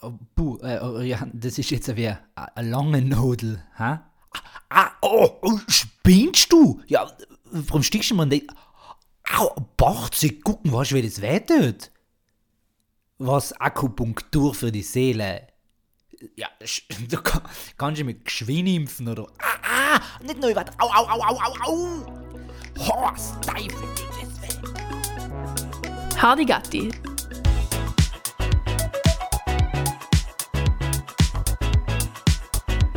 Oh, buh, äh, oh, ja, das ist jetzt wie eine lange Nudel. Hä? Ah, oh, oh, spinnst du? Ja, warum stichst du mir nicht? Au, sie gucken, weißt du, wie das wehtut? Was Akupunktur für die Seele? Ja, du kannst du mit geschwind impfen oder. Ah, ah, nicht nur weiter. Au, au, au, au, au, au! Horst, Teufel, geht es weg! Hardy Gatti.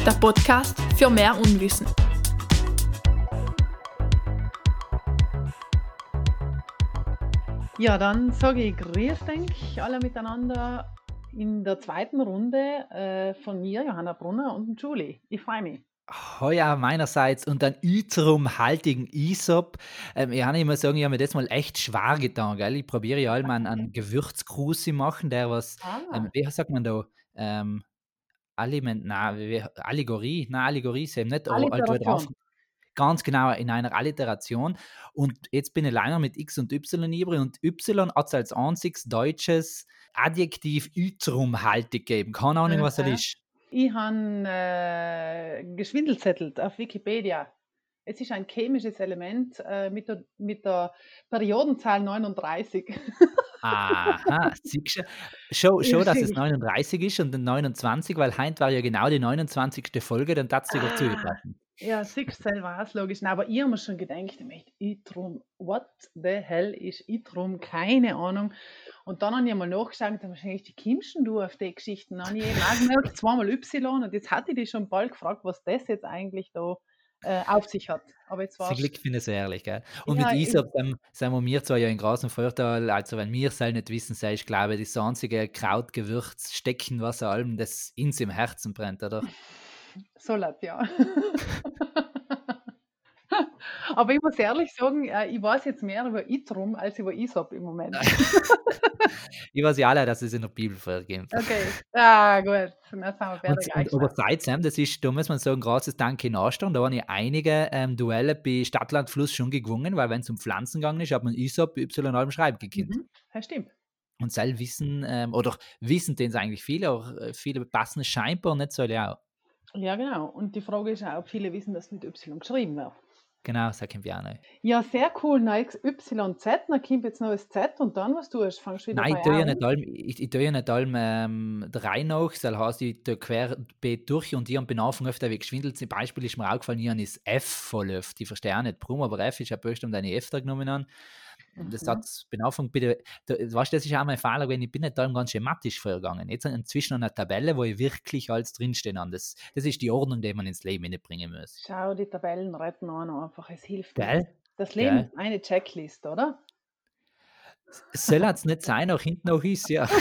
Der Podcast für mehr Unwissen. Ja, dann sage ich Grüß euch alle miteinander in der zweiten Runde äh, von mir, Johanna Brunner und Julie. Ich freue mich. Heuer meinerseits und einen üterum haltigen Isop. Ähm, ich kann immer sagen, ich habe mir das mal echt schwer getan. Gell? Ich probiere ja mal einen, einen Gewürzkrusi machen, der was, Ah, ähm, wie sagt man da, ähm, Aliment, na, wie- Allegorie, na, Allegorie ist eben nicht, drauf, ganz genau in einer Alliteration. Und jetzt bin ich leider mit X und Y übrig und Y hat es als einziges deutsches Adjektiv üterumhaltig gegeben. Keine Ahnung, was das ist. Ich habe äh, geschwindelzettelt auf Wikipedia. Es ist ein chemisches Element äh, mit, der, mit der Periodenzahl 39. Aha, siehst du? Schon, schon, dass es Wirklich. 39 ist und dann 29, weil heute war ja genau die 29. Folge, dann darfst du dir Ah. zugepassen. Ja, siehst du selber aus, logisch. Aber ich habe mir schon gedacht, ich Itrum. What the hell ist Itrum? Keine Ahnung. Und dann habe ich mal nachgeschaut, wahrscheinlich die Kimschen du auf die Geschichten. Dann habe ich eben auch gemerkt, zweimal Y und jetzt hatte ich dich schon bald gefragt, was das jetzt eigentlich da äh, auf sich hat. Aber jetzt war Zum Glück finde ich es ehrlich, gell? Und Ja, mit Isop ähm, sind wir mir zwar ja in großem Vorteil, also wenn wir es nicht wissen, sei ich glaube, das einzige Krautgewürz, Stecken, was allem, das ins im Herzen brennt, oder? so laut, ja. Aber ich muss ehrlich sagen, äh, ich weiß jetzt mehr über Itrum als über Isop im Moment. Ich weiß ja alle, dass es in der Bibel vorkommt. Okay, ah, gut. Und, und aber seitdem, das ist, da muss man sagen, großes Danke nachstellen, da habe ich einige ähm, Duelle bei Stadtland Fluss schon gewonnen, weil wenn es um Pflanzen gegangen ist, hat man Isop Y allem schreiben gekannt. Mhm, das stimmt. Und soll wissen, ähm, oder wissen den eigentlich viele, aber äh, viele passen es scheinbar nicht so auch. Ja, genau. Und die Frage ist auch, ob viele wissen, dass mit Y geschrieben wird. Genau, das kommt ja auch noch. Ja, sehr cool. Neues YZ, dann kommt jetzt noch das Z und dann, was tust du? Fangst du wieder Nein, ich tue ja an? nicht allem, ich, ich tue ja nicht allem ähm, der Reihe nach, das heißt, ich tue querbeet durch und ich bin Anfang öfter wie geschwindelt. Zum Beispiel ist mir aufgefallen, ich habe das F voll oft. Ich verstehe auch nicht, warum, aber F ist ja bestimmt eine F da genommen an. Das Mhm. hat bin Anfang bitte, da, weißt, du, das ist auch mein Fehler, wenn ich bin nicht allem ganz schematisch vorgegangen. Jetzt inzwischen eine Tabelle, wo ich wirklich alles drinstehen habe. Das, das ist die Ordnung, die man ins Leben bringen muss. Schau, die Tabellen retten an einfach. Es hilft Gell? Das Leben Gell? ist eine Checklist, oder? Soll es nicht sein, auch hinten noch ist, ja.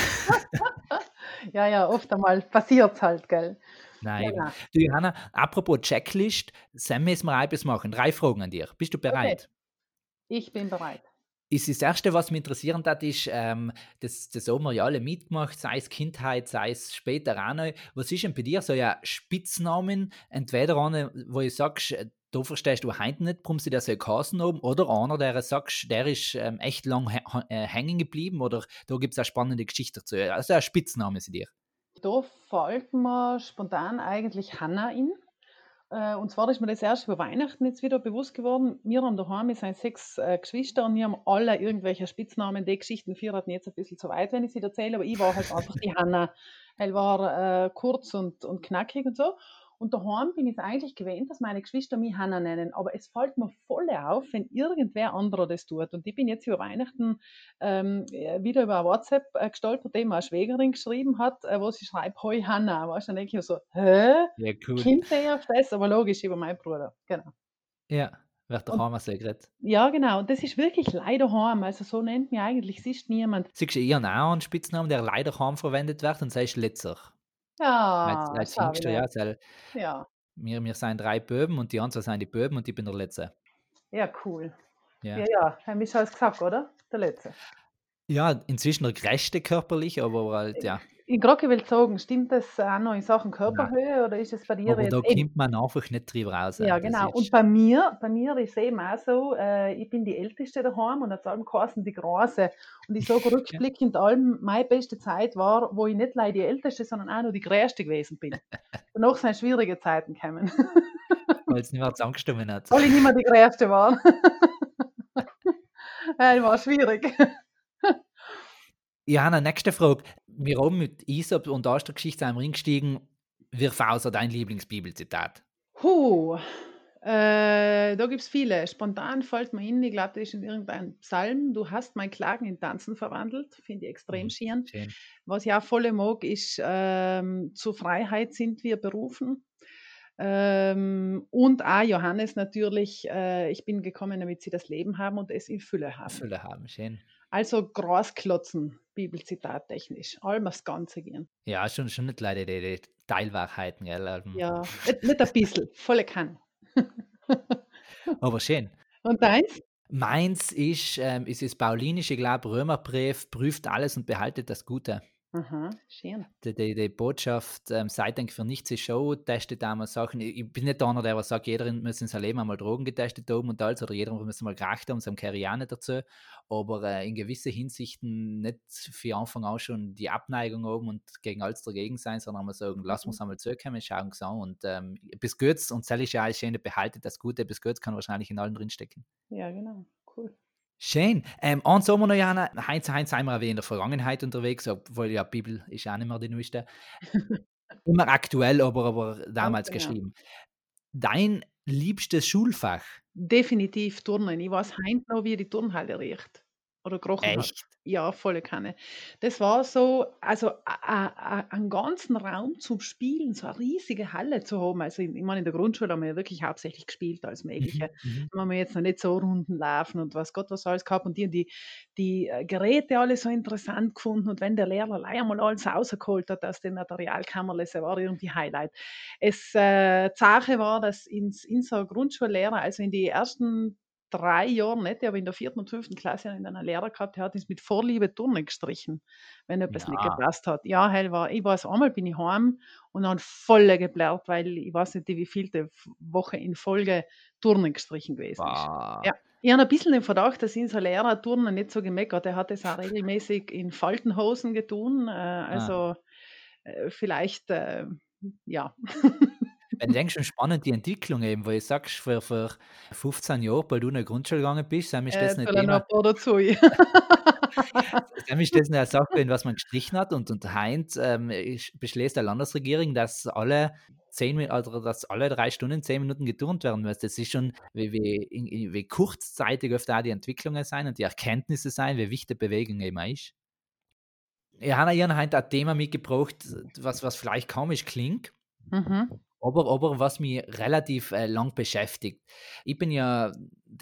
Ja, ja, oft einmal passiert es halt, gell? Nein. Genau. Du Johanna, apropos Checklist, Sam müssen wir etwas machen. Drei Fragen an dir. Bist du bereit? Ich bin bereit. Ist das Erste, was mich interessieren hat, ist, ähm, das, das haben wir ja alle mitgemacht, sei es Kindheit, sei es später auch noch. Was ist denn bei dir so ein Spitznamen? Entweder einer, wo du sagst, äh, da verstehst du heute nicht, warum sie das so geheißen haben, oder einer, der sagst, der ist ähm, echt lang äh, hängen geblieben, oder da gibt es eine spannende Geschichte dazu. Also ein Spitzname sie dir. Da fällt mir spontan eigentlich Hanna in. Äh, Und zwar ist mir das erst über Weihnachten jetzt wieder bewusst geworden. Wir haben daheim, sind sechs äh, Geschwister und wir haben alle irgendwelche Spitznamen. Die Geschichten führen jetzt ein bisschen zu weit, wenn ich sie erzähle, aber ich war halt einfach die Hanna. Elle war äh, kurz und, und knackig und so. Und daheim bin ich es eigentlich gewöhnt, dass meine Geschwister mich Hanna nennen. Aber es fällt mir voll auf, wenn irgendwer anderer das tut. Und ich bin jetzt über Weihnachten ähm, äh, wieder über WhatsApp äh, gestolpert, dem eine Schwägerin geschrieben hat, äh, wo sie schreibt, Hoi Hanna. Weißt du, dann denke ich mir so, hä? Ja, cool. Der auf das? Aber logisch über meinen Bruder. Genau. Ja, wird einmal so geredet. Ja, genau. Und das ist wirklich leider heim. Also so nennt mich eigentlich sonst niemand. Siehst du, habe auch einen Spitznamen, der leider kaum verwendet wird, und sei Letzer. Ja, als als Jüngster, ja. Weil Ja, wir, wir sind drei Böben und die anderen sind die Böben und ich bin der Letzte. ja, cool. Ja. Ja, ja, haben wir alles gesagt, oder? Der letzte. Ja, inzwischen der größte körperlich, aber halt, ja. Ich gerade will sagen, stimmt das auch noch in Sachen Körperhöhe oder ist es bei dir Aber jetzt da kommt man einfach nicht drüber raus. Ja, genau. Und bei mir, bei mir ist eben auch so, äh, ich bin die Älteste daheim und hat allem geheißen, die Große. Und ich sage rückblickend allem, meine beste Zeit war, wo ich nicht leider die Älteste, sondern auch noch die Größte gewesen bin. Danach sind schwierige Zeiten gekommen, weil es nicht mehr zusammengestimmt hat. weil ich nicht mehr die Größte war. ja, war schwierig. Johanna, nächste Frage. Wir haben mit Isop und Astergeschichte am Ring gestiegen. Wirf außer dein Lieblingsbibelzitat. Huh, äh, da gibt es viele. Spontan fällt mir in, ich glaube, das ist in irgendeinem Psalm. Du hast mein Klagen in Tanzen verwandelt. Finde ich extrem Mhm. schön. Schön. Was ich auch voll mag, ist, ähm, zur Freiheit sind wir berufen. Ähm, und auch Johannes natürlich, äh, ich bin gekommen, damit sie das Leben haben und es in Fülle haben. Fülle haben. Schön. Also Großklotzen, Bibelzitat technisch. Allem das Ganze gehen. Ja, schon, schon nicht leider die, die Teilwahrheiten, gell? Ähm, Ja, nicht, nicht ein bisschen, volle kann. Aber schön. Und deins? Meins ist, ähm, ist das paulinische, glaube Römerbrief, prüft alles und behaltet das Gute. Aha, schön. Die, die, die Botschaft, ähm, seid eigentlich für nichts ist Show, testet einmal Sachen. Ich, ich bin nicht einer, der was sagt, jeder muss in seinem Leben einmal Drogen getestet haben und alles, oder jeder muss mal geracht haben, ich auch nicht dazu. Aber äh, in gewissen Hinsichten nicht für Anfang an schon die Abneigung haben und gegen alles dagegen sein, sondern mal sagen, lass uns einmal zukommen, schauen uns an. Und ähm, bis Gutes, und das ist ja alles schön, behaltet das Gute, bis Gutes kann wahrscheinlich in allen drinstecken. Ja, genau. Cool. Schön. Ähm, eins haben wir noch, Jana. Heinz, Heinz sind wir auch wieder in der Vergangenheit unterwegs, obwohl ja, Bibel ist auch nicht mehr die neueste. Immer aktuell, aber, aber damals genau. geschrieben. Dein liebstes Schulfach? Definitiv Turnen. Ich weiß heute noch, wie die Turnhalle riecht. Oder gerochen hat. Echt? Ja, volle Kanne. Das war so, also einen ganzen Raum zum Spielen, so eine riesige Halle zu haben. Also ich, ich meine, in der Grundschule haben wir ja wirklich hauptsächlich gespielt als Mögliche. Mhm. Da haben wir jetzt noch nicht so Runden laufen und was Gott was alles gehabt und die, die, die äh, Geräte alle so interessant gefunden und wenn der Lehrer allein einmal alles rausgeholt hat aus den Materialkammerle, das war irgendwie Highlight. Es äh, Sache war, dass ins, in so Grundschullehrer, also in die ersten drei Jahren nicht, aber in der vierten und fünften Klasse dann einen Lehrer gehabt, der hat uns mit Vorliebe Turnen gestrichen, wenn etwas nicht Ja. gepasst hat. Ja, hell war, ich weiß, einmal bin ich heim und dann voll geblärt, weil ich weiß nicht, wie vielte Woche in Folge Turnen gestrichen gewesen ist. Wow. Ja. Ich habe ein bisschen den Verdacht, dass unser Lehrer Turnen nicht so gemeckert. Er hat es auch regelmäßig in Faltenhosen getun. Äh, also äh, vielleicht, äh, ja. Wenn du denkst, schon spannend die Entwicklung eben, weil du sagst, für, für 15 Jahre, weil du in der Grundschule gegangen bist, dann ist das Äh, er Thema, dazu. dann ist das eine Sache, was man gestrichen hat. Und, und Heinz ähm, ich- beschließt der Landesregierung, dass alle zehn Minuten, also dass alle drei Stunden zehn Minuten geturnt werden müssen. Das ist schon, wie, wie, wie kurzzeitig oft auch die Entwicklungen sein und die Erkenntnisse sein, wie wichtig Bewegung eben ist. Ich habe Ihnen heute ein Thema mitgebracht, was, was vielleicht komisch klingt, mhm. aber, aber was mich relativ äh, lang beschäftigt. Ich bin ja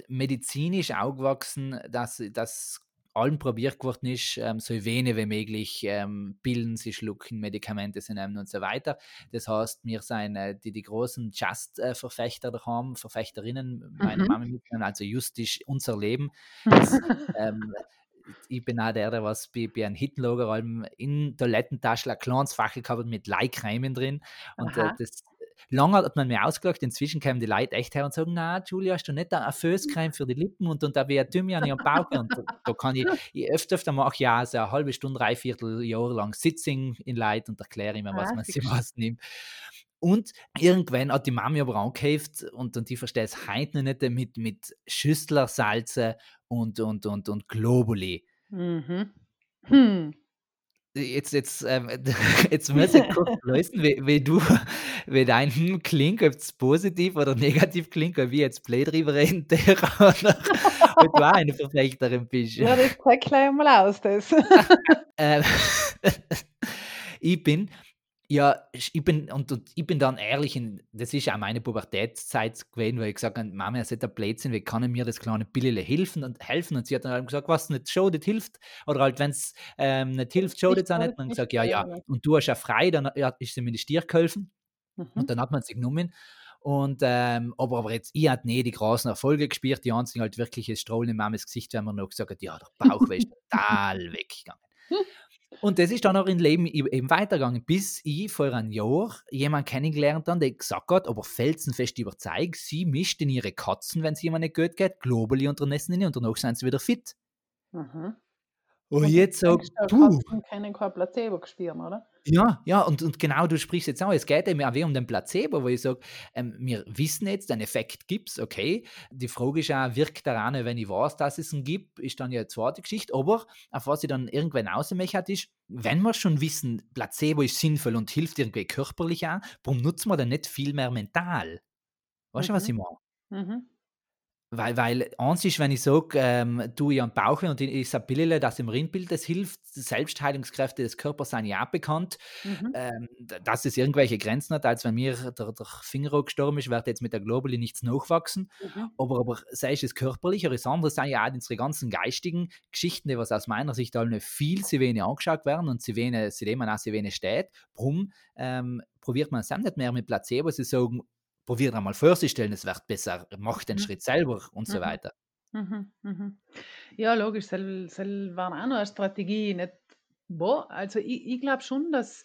medizinisch aufgewachsen, dass, dass allem probiert geworden ist, ähm, so wenig wie möglich ähm, Pillen zu schlucken, Medikamente zu nehmen und so weiter. Das heißt, wir sind äh, die, die großen Just-Verfechter daheim, Verfechterinnen, meine Mhm. Mama mit, also just ist unser Leben. Das, ähm, ich bin auch der, der was bei, bei einem Hittenlager allem in Toilettentaschen ein kleines Fachel gehabt mit Leihcremen drin. Und äh, das, lange hat man mir ausgelacht, inzwischen kommen die Leute echt her und sagen, na, Julia, hast du nicht eine Fößcreme für die Lippen und, und da wäre Thymian am Bauch. Und da, da kann ich, ich öfter, öfter mache ich ja so eine halbe Stunde, dreiviertel Jahr lang Sitzing in Leid und erkläre immer, was Ah, man sich was nimmt. Und irgendwann hat die Mami aber angeheft und, und die versteht es heute noch nicht mit, mit Schüsslersalze und, und, und, und Globuli. Mhm. Hm. Jetzt, jetzt, ähm, jetzt muss ich kurz lösen, wie, wie du, wie dein Hm klingt, ob es positiv oder negativ klingt, ob ich jetzt blöd drüber reden oder ob du auch eine Verfechterin bist. Ja, das zeigt gleich mal aus. Das. Ähm, ich bin, ja, ich bin, und, und ich bin dann ehrlich, in, das ist auch meine Pubertätszeit gewesen, weil ich gesagt habe, Mama, es ist ein Blödsinn, wie kann ich mir das kleine Billele helfen und helfen? Und sie hat dann halt gesagt, was nicht schadet, hilft. Oder halt, wenn es ähm, nicht hilft, schadet es auch nicht. Und ich nicht, gesagt, ja, ja. Und du hast ja frei, dann ja, ist sie mir die Stier geholfen. Mhm. Und dann hat man sich genommen. Und, ähm, aber, aber jetzt, ich hatte nie die großen Erfolge gespielt. Die einzigen halt wirklich das Strahlen in Mamas Gesicht, wenn man noch gesagt hat, ja, der Bauch wäre total weggegangen. Und das ist dann auch im Leben eben weitergegangen, bis ich vor einem Jahr jemanden kennengelernt habe, der gesagt hat, aber felsenfest überzeugt, sie mischt in ihre Katzen, wenn es jemand nicht gut geht, globally und dann essen sie nicht und danach sind sie wieder fit. Mhm. Und Und jetzt du, Katzen können kein Placebo spüren, oder? ja, ja, und, und genau du sprichst jetzt auch, es geht eben auch um den Placebo, wo ich sage, ähm, wir wissen jetzt, den Effekt gibt es, okay. Die Frage ist auch, wirkt daran, wenn ich weiß, dass es ihn gibt, ist dann ja eine zweite Geschichte, aber auf was ich dann irgendwann ausmache, ist, wenn wir schon wissen, Placebo ist sinnvoll und hilft irgendwie körperlich auch, warum nutzen wir dann nicht viel mehr mental? Weißt du, was Mhm. ich meine? Mhm. Weil, weil eins ist, wenn ich sage, ähm, du ich am Bauch und ich, ich sage Pille, das im Rindbild, das hilft, die Selbstheilungskräfte des Körpers sind ja auch bekannt, Mhm. ähm, dass es irgendwelche Grenzen hat, als wenn mir der, der Finger gestorben ist, wird jetzt mit der Globally nichts nachwachsen, Mhm. aber, aber sei es das körperliche, oder das andere sind ja auch unsere ganzen geistigen Geschichten, die was aus meiner Sicht alle viel zu wenig angeschaut werden und zu wenig, zu dem man auch zu wenig steht. Warum ähm, probiert man es nicht mehr mit Placebo? Sie sagen, probiert einmal vorzustellen, es wird besser, macht den Mhm. Schritt selber und so Mhm. weiter. Mhm. Mhm. Ja, logisch, das war auch noch eine Strategie. Nicht, boah, also ich, ich glaube schon, dass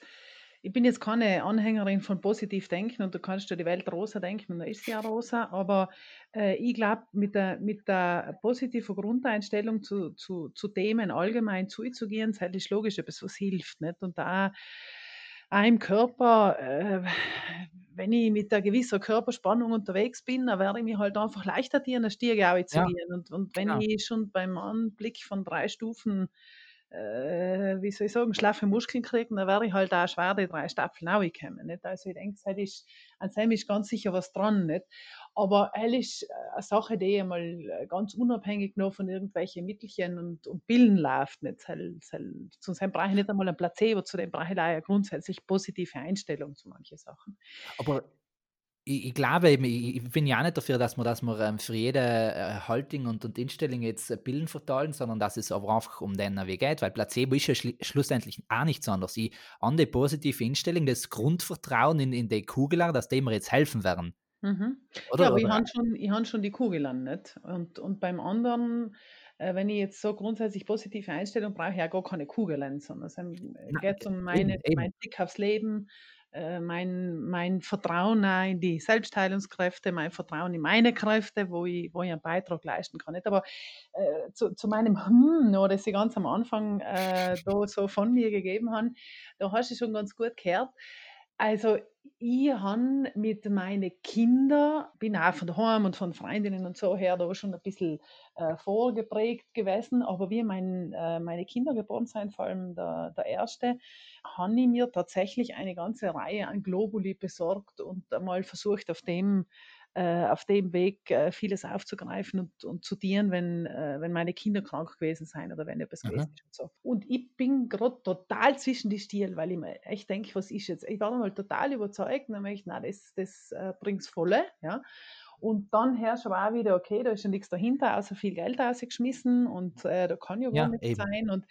ich bin jetzt keine Anhängerin von positiv denken und du kannst dir die Welt rosa denken und da ist sie ja rosa, aber äh, ich glaube, mit der, mit der positiven Grundeinstellung zu, zu, zu Themen allgemein zuzugehen, ist logisch etwas, was hilft. Nicht? Und da auch im Körper, äh, wenn ich mit einer gewissen Körperspannung unterwegs bin, dann werde ich mich halt einfach leichter tun, eine Stiege zu Ja, gehen. Und, und wenn genau. ich schon beim Anblick von drei Stufen, äh, wie soll ich sagen, schlaffe Muskeln kriege, dann werde ich halt auch schwer die drei Stapfeln rauskommen. Nicht? Also ich denke, an dem ist ganz sicher was dran. Nicht? Aber ist äh, eine Sache, die einmal äh, ganz unabhängig noch von irgendwelchen Mittelchen und, und Pillen läuft. Nicht? Soll, soll, zu dem brauche ich nicht einmal ein Placebo, zu dem brauche ich auch eine grundsätzlich positive Einstellung zu manchen Sachen. Aber ich, ich glaube eben, ich, ich bin ja auch nicht dafür, dass wir, dass wir ähm, für jede äh, Haltung und, und Instellung jetzt äh, Pillen verteilen, sondern dass es aber einfach um den Weg geht, weil Placebo ist ja schli- schlussendlich auch nichts anderes. Ich an die positive Einstellung, das Grundvertrauen in, in die Kugel, dass die mir jetzt helfen werden. Mhm. Oder? Ja, aber ich oder? habe schon, ich han schon die Kugel an, nicht? Und, und beim anderen, äh, wenn ich jetzt so grundsätzlich positive Einstellung brauche, ich ja gar keine Kugeln, sondern es Na, geht ge- um eben, meine, eben. mein Blick aufs Leben, äh, mein, mein Vertrauen in die Selbstheilungskräfte, mein Vertrauen in meine Kräfte, wo ich, wo ich einen Beitrag leisten kann. Nicht? Aber äh, zu, zu meinem Hm, das ich ganz am Anfang äh, da so von mir gegeben habe, da hast du schon ganz gut gehört. Also ich habe mit meinen Kindern, bin auch von daheim und von Freundinnen und so her da schon ein bisschen äh, vorgeprägt gewesen, aber wie mein, äh, meine Kinder geboren sind, vor allem der, der erste, habe ich mir tatsächlich eine ganze Reihe an Globuli besorgt und einmal versucht, auf dem, äh, auf dem Weg äh, vieles aufzugreifen und, und zu dienen, wenn, äh, wenn meine Kinder krank gewesen sind oder wenn etwas Aha. gewesen ist. Und, so. und ich bin gerade total zwischen die Stiel, weil ich mir echt denke, was ist jetzt? Ich war mal total überzeugt und dann möchte ich, nein, das, das äh, bringt es volle. Ja. Und dann herrscht aber auch wieder, okay, da ist ja nichts dahinter, außer viel Geld ausgeschmissen und äh, da kann ja gar Ja, nichts eben. sein. Und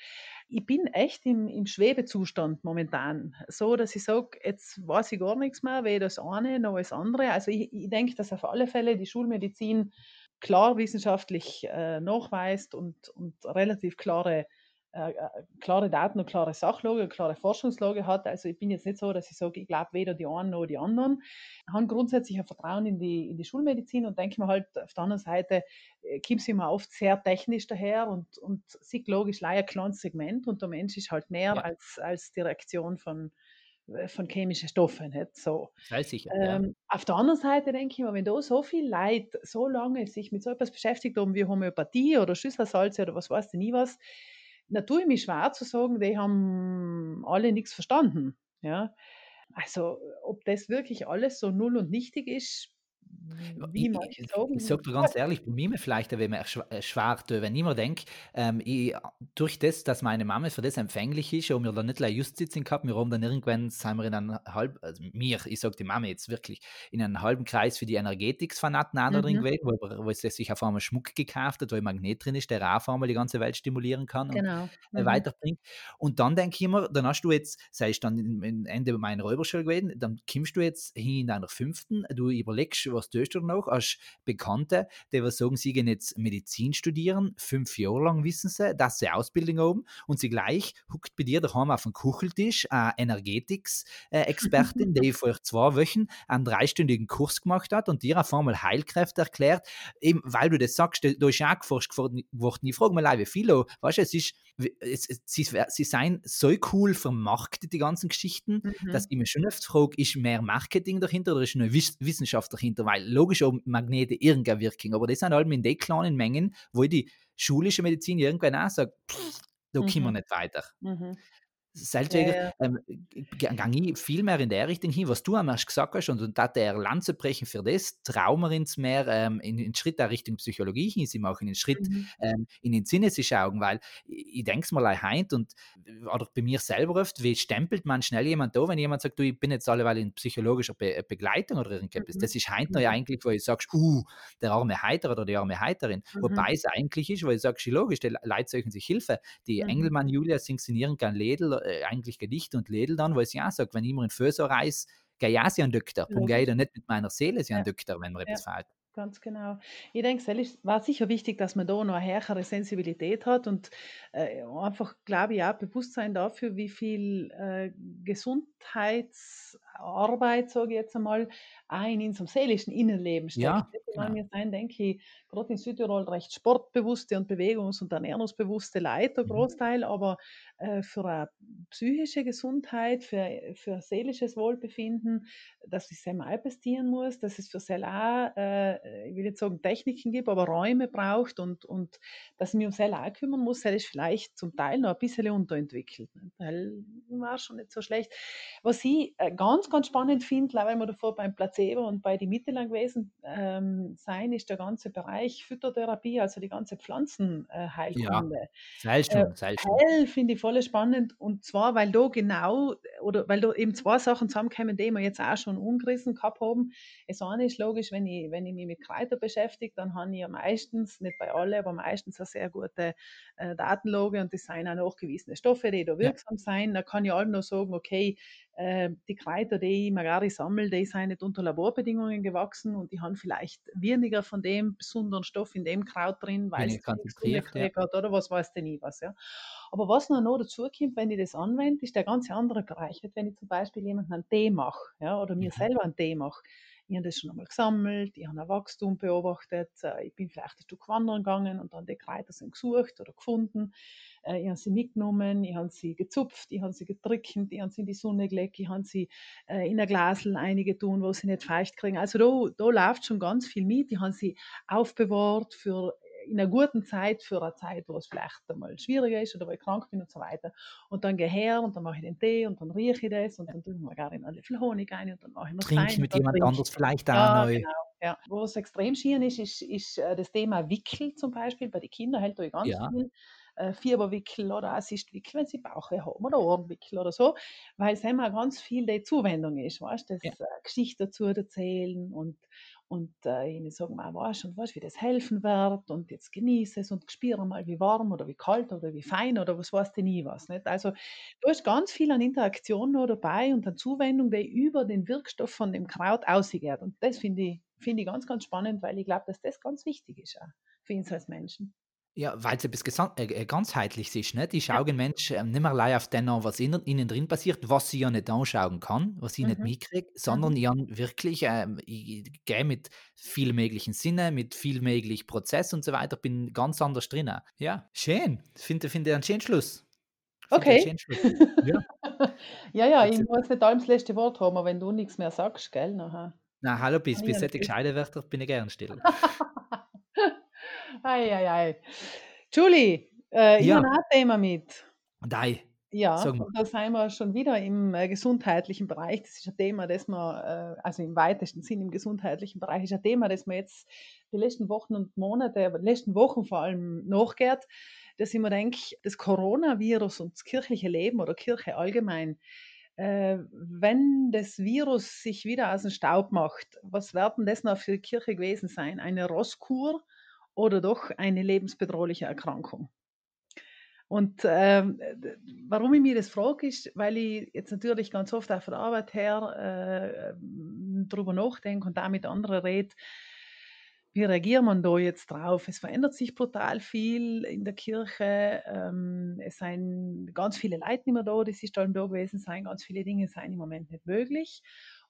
ich bin echt im, im Schwebezustand momentan. So, dass ich sage, jetzt weiß ich gar nichts mehr, weder das eine noch das andere. Also ich, ich denke, dass auf alle Fälle die Schulmedizin klar wissenschaftlich äh, nachweist und, und relativ klare, äh, äh, klare Daten und klare Sachlage, klare Forschungslage hat. Also ich bin jetzt nicht so, dass ich sage, ich glaube weder die einen noch die anderen. Ich habe grundsätzlich ein Vertrauen in die, in die Schulmedizin und denke mir halt auf der anderen Seite, äh, kommt sie immer oft sehr technisch daher und, und Psychologe ist leider ein kleines Segment und der Mensch ist halt mehr Ja, als, als die Reaktion von, äh, von chemischen Stoffen. Nicht? So. sei sicher. Ja. Ähm, auf der anderen Seite denke ich mir, wenn da so viel Leute so lange sich mit so etwas beschäftigt haben wie Homöopathie oder Schüsselsalze oder was weiß ich nie was, dann tue ich mich schwer zu sagen, die haben alle nichts verstanden. Ja? Also, ob das wirklich alles so null und nichtig ist, wie Ich, manche ich, ich sagen, sage dir ganz ehrlich, bei mir vielleicht wenn man schw- schwer tun, wenn ich mir denke, ähm, ich, durch das, dass meine Mama für das empfänglich ist und wir dann nicht gleich just sitzen gehabt, wir haben dann irgendwann, sind wir in einem halb, also mir, ich sage die Mama jetzt wirklich, in einem halben Kreis für die Energetics-Fanaten auch noch drin mhm, gewesen, wo, wo sie sich auf einmal Schmuck gekauft hat, wo ein Magnet drin ist, der auf einmal die ganze Welt stimulieren kann und genau. äh, Mhm, weiterbringt. Und dann denke ich immer, dann hast du jetzt, sei es dann in- in Ende meiner Räuberschule gewesen, dann kommst du jetzt hin in deiner fünften, du überlegst, was tust du noch? Als Bekannte, die was sagen, sie gehen jetzt Medizin studieren, fünf Jahre lang wissen sie, dass sie Ausbildung haben und sie gleich huckt bei dir daheim auf dem Kucheltisch eine Energetics-Expertin, die vor zwei Wochen einen dreistündigen Kurs gemacht hat und dir auf einmal Heilkräfte erklärt, eben weil du das sagst, da ist auch geforscht geworden, ich frage mal, wie viele, weißt du, es ist, es, es, sie, sie seien so cool vermarktet, die ganzen Geschichten, mhm. dass ich mir schon oft frage, ist mehr Marketing dahinter oder ist eine Wissenschaft dahinter? Weil logisch haben Magnete irgendeine Wirkung, aber das sind halt in den kleinen Mengen, wo die schulische Medizin irgendwann auch sagt, pff, da mhm. kommen wir nicht weiter. Mhm. Deswegen ja, ja. ähm, ich viel mehr in der Richtung hin, was du einmal gesagt hast, und, und da der Lanze brechen für das, trauen wir uns mehr ähm, in den Schritt der Richtung Psychologie hin, sie machen den Schritt mhm. ähm, in den Sinne zu schauen, weil ich, ich denke es mal heint und oder bei mir selber oft, wie stempelt man schnell jemand da, wenn jemand sagt, du, ich bin jetzt alleweil in psychologischer Be Begleitung oder irgendetwas. Mhm. Das ist heint mhm. eigentlich, wo ich sagst, uh, der arme Heiter oder die arme Heiterin. Mhm. Wobei es eigentlich ist, weil ich sage, logisch, die Leute suchen sich Hilfe. Die mhm. Engelmann Julia inszenieren kein Lädel äh, eigentlich Gedichte und Lädel dann, weil sie ja sagt, wenn ich mir in Föser reise, gehe ich auch sie an Doktor. Darum gehe ich dann nicht mit meiner Seele sie an Doktor, wenn mir ja. etwas fehlt. Ganz genau. Ich denke, es war sicher wichtig, dass man da noch eine höhere Sensibilität hat und äh, einfach, glaube ich, auch Bewusstsein dafür, wie viel äh, Gesundheitsarbeit, sage ich jetzt einmal, auch in unserem seelischen Innenleben steckt. Ja, genau. Wir sein, denke ich, gerade in Südtirol recht sportbewusste und bewegungs- und ernährungsbewusste Leute, mhm. Großteil, aber äh, für eine psychische Gesundheit, für, für seelisches Wohlbefinden, dass ich selber investieren muss, dass es für selber äh, ich will jetzt sagen, Techniken gibt, aber Räume braucht und, und dass ich mich um selber kümmern muss, das ist vielleicht zum Teil noch ein bisschen unterentwickelt. Weil war schon nicht so schlecht. Was ich äh, ganz, ganz spannend finde, weil wir davor beim Placebo und bei die Mitte lang gewesen ähm, sein, ist der ganze Bereich Phytotherapie, also die ganze Pflanzenheilkunde. Ja, sei schon, sei schon. Heil finde ich voll spannend und zwar, weil da genau, oder weil da eben zwei Sachen zusammenkommen, die wir jetzt auch schon umgerissen gehabt haben. Das eine ist logisch, wenn ich, wenn ich mich mit Kräuter beschäftige, dann habe ich ja meistens, nicht bei allen, aber meistens eine sehr gute äh, Datenlage und das sind auch nachgewiesene Stoffe, die da wirksam ja. sein. Da kann ich allem noch sagen, okay, äh, die Kräuter, die ich Magari sammle, die sind nicht unter Laborbedingungen gewachsen und die haben vielleicht weniger von dem besonderen Stoff in dem Kraut drin, weil es konzentriert ja. hat oder was weiß denn ich was. Ja. Aber was noch, dazu kommt, wenn ich das anwende, ist der ganze andere Bereich. Wenn ich zum Beispiel jemanden einen Tee mache ja, oder mir mhm. selber einen Tee mache, ich habe das schon einmal gesammelt, ich habe ein Wachstum beobachtet, äh, ich bin vielleicht ein Stück wandern gegangen und dann die Kräuter sind gesucht oder gefunden. Äh, ich habe sie mitgenommen, ich habe sie gezupft, ich habe sie getrickt, ich habe sie in die Sonne gelegt, ich habe sie äh, in ein Glasel einige tun, wo sie nicht feucht kriegen. Also da, da läuft schon ganz viel mit. Ich habe sie aufbewahrt für in einer guten Zeit für eine Zeit, wo es vielleicht einmal schwieriger ist oder wo ich krank bin und so weiter. Und dann gehe ich her und dann mache ich den Tee und dann rieche ich das und dann tue ich mir gar in alle Honig ein und dann mache ich noch Trink mit jemand anderes vielleicht auch ja, neu. Genau. Ja. Wo es extrem schieren ist, ist, ist äh, das Thema Wickel zum Beispiel. Bei den Kindern hält da ganz ja. viel äh, Fieberwickel oder Assistwickel, wenn sie Bauchweh haben oder Ohrenwickel oder so, weil es immer ganz viel die Zuwendung ist, weißt das ja. äh, Geschichte dazu erzählen und und äh, ihnen sagen, mal, weißt und weißt, wie das helfen wird und jetzt genieße es und spüre mal, wie warm oder wie kalt oder wie fein oder was weißt du nie was. Nicht? Also du hast ganz viel an Interaktion noch dabei und an Zuwendung, die über den Wirkstoff von dem Kraut ausgeht. Und das finde ich, find ich ganz, ganz spannend, weil ich glaube, dass das ganz wichtig ist auch für uns als Menschen. Ja, weil es etwas äh, äh, ganzheitliches ist. Ne? Die schauen ja. Menschen ähm, nicht mehr allein auf den was innen, innen drin passiert, was sie ja nicht anschauen kann, was sie mhm. nicht mitkriegt, sondern mhm. ich wirklich, ähm, ich gehe mit viel möglichen Sinnen, mit viel möglichen Prozess und so weiter, bin ganz anders drin. Ja, schön. Finde find einen schönen Schluss. Okay. Einen schönen Schluss. ja. ja, ja, ich muss nicht allem das letzte Wort haben, aber wenn du nichts mehr sagst, gell? Nachher. Na, hallo, bis, bis solche gescheite Wörter bin ich gern still. Ei, ei, ei. Julie, äh, ich ja. habe ein Thema mit. Dei. Ja, da sind wir schon wieder im äh, gesundheitlichen Bereich. Das ist ein Thema, das wir, äh, also im weitesten Sinn im gesundheitlichen Bereich, ist ein Thema, das man jetzt die letzten Wochen und Monate, aber die letzten Wochen vor allem nachgeht, dass ich mir denke, das Coronavirus und das kirchliche Leben oder Kirche allgemein, äh, wenn das Virus sich wieder aus dem Staub macht, was werden das noch für die Kirche gewesen sein? Eine Rosskur? Oder doch eine lebensbedrohliche Erkrankung. Und ähm, warum ich mir das frage, ist, weil ich jetzt natürlich ganz oft auch von der Arbeit her äh, drüber nachdenke und da mit anderen rede, wie reagiert man da jetzt drauf? Es verändert sich brutal viel in der Kirche. Ähm, es sind ganz viele Leute nicht mehr da, die sich da gewesen sein. Ganz viele Dinge sind im Moment nicht möglich.